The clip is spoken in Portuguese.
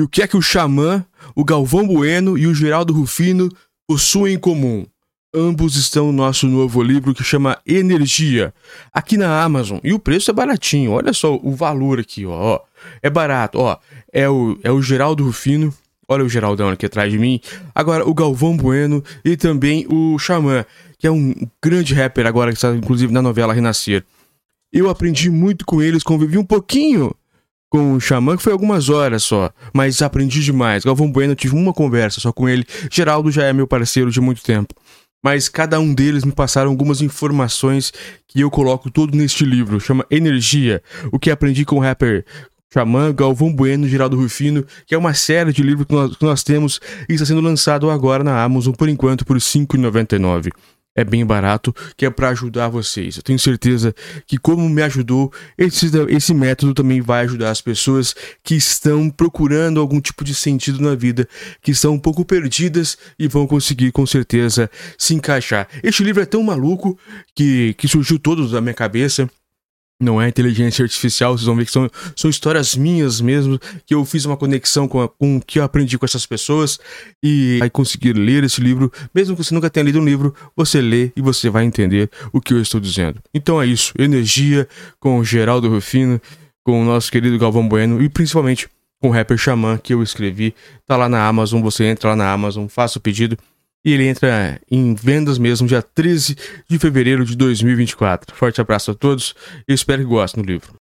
E o que é que o Xamã, o Galvão Bueno e o Geraldo Rufino possuem em comum? Ambos estão no nosso novo livro que chama Energia, aqui na Amazon. E o preço é baratinho. Olha só o valor aqui, ó. É barato, ó. É o, é o Geraldo Rufino. Olha o Geraldão aqui atrás de mim. Agora o Galvão Bueno e também o Xamã, que é um grande rapper agora que está inclusive na novela Renascer. Eu aprendi muito com eles, convivi um pouquinho com o Xamã, que foi algumas horas só, mas aprendi demais. Galvão Bueno, tive uma conversa só com ele. Geraldo já é meu parceiro de muito tempo mas cada um deles me passaram algumas informações que eu coloco todo neste livro, chama Energia, o que aprendi com o rapper Xamã, Galvão Bueno, Geraldo Rufino, que é uma série de livros que nós, que nós temos e está sendo lançado agora na Amazon por enquanto por R$ 5,99 é bem barato, que é para ajudar vocês. Eu tenho certeza que, como me ajudou, esse, esse método também vai ajudar as pessoas que estão procurando algum tipo de sentido na vida, que estão um pouco perdidas e vão conseguir, com certeza, se encaixar. Este livro é tão maluco que, que surgiu todo da minha cabeça não é inteligência artificial, vocês vão ver que são, são histórias minhas mesmo, que eu fiz uma conexão com, a, com o que eu aprendi com essas pessoas e vai conseguir ler esse livro, mesmo que você nunca tenha lido um livro, você lê e você vai entender o que eu estou dizendo. Então é isso, energia com Geraldo Rufino, com o nosso querido Galvão Bueno e principalmente com o rapper Xamã que eu escrevi, tá lá na Amazon, você entra lá na Amazon, faça o pedido e ele entra em vendas mesmo dia 13 de fevereiro de 2024. Forte abraço a todos e espero que gostem do livro.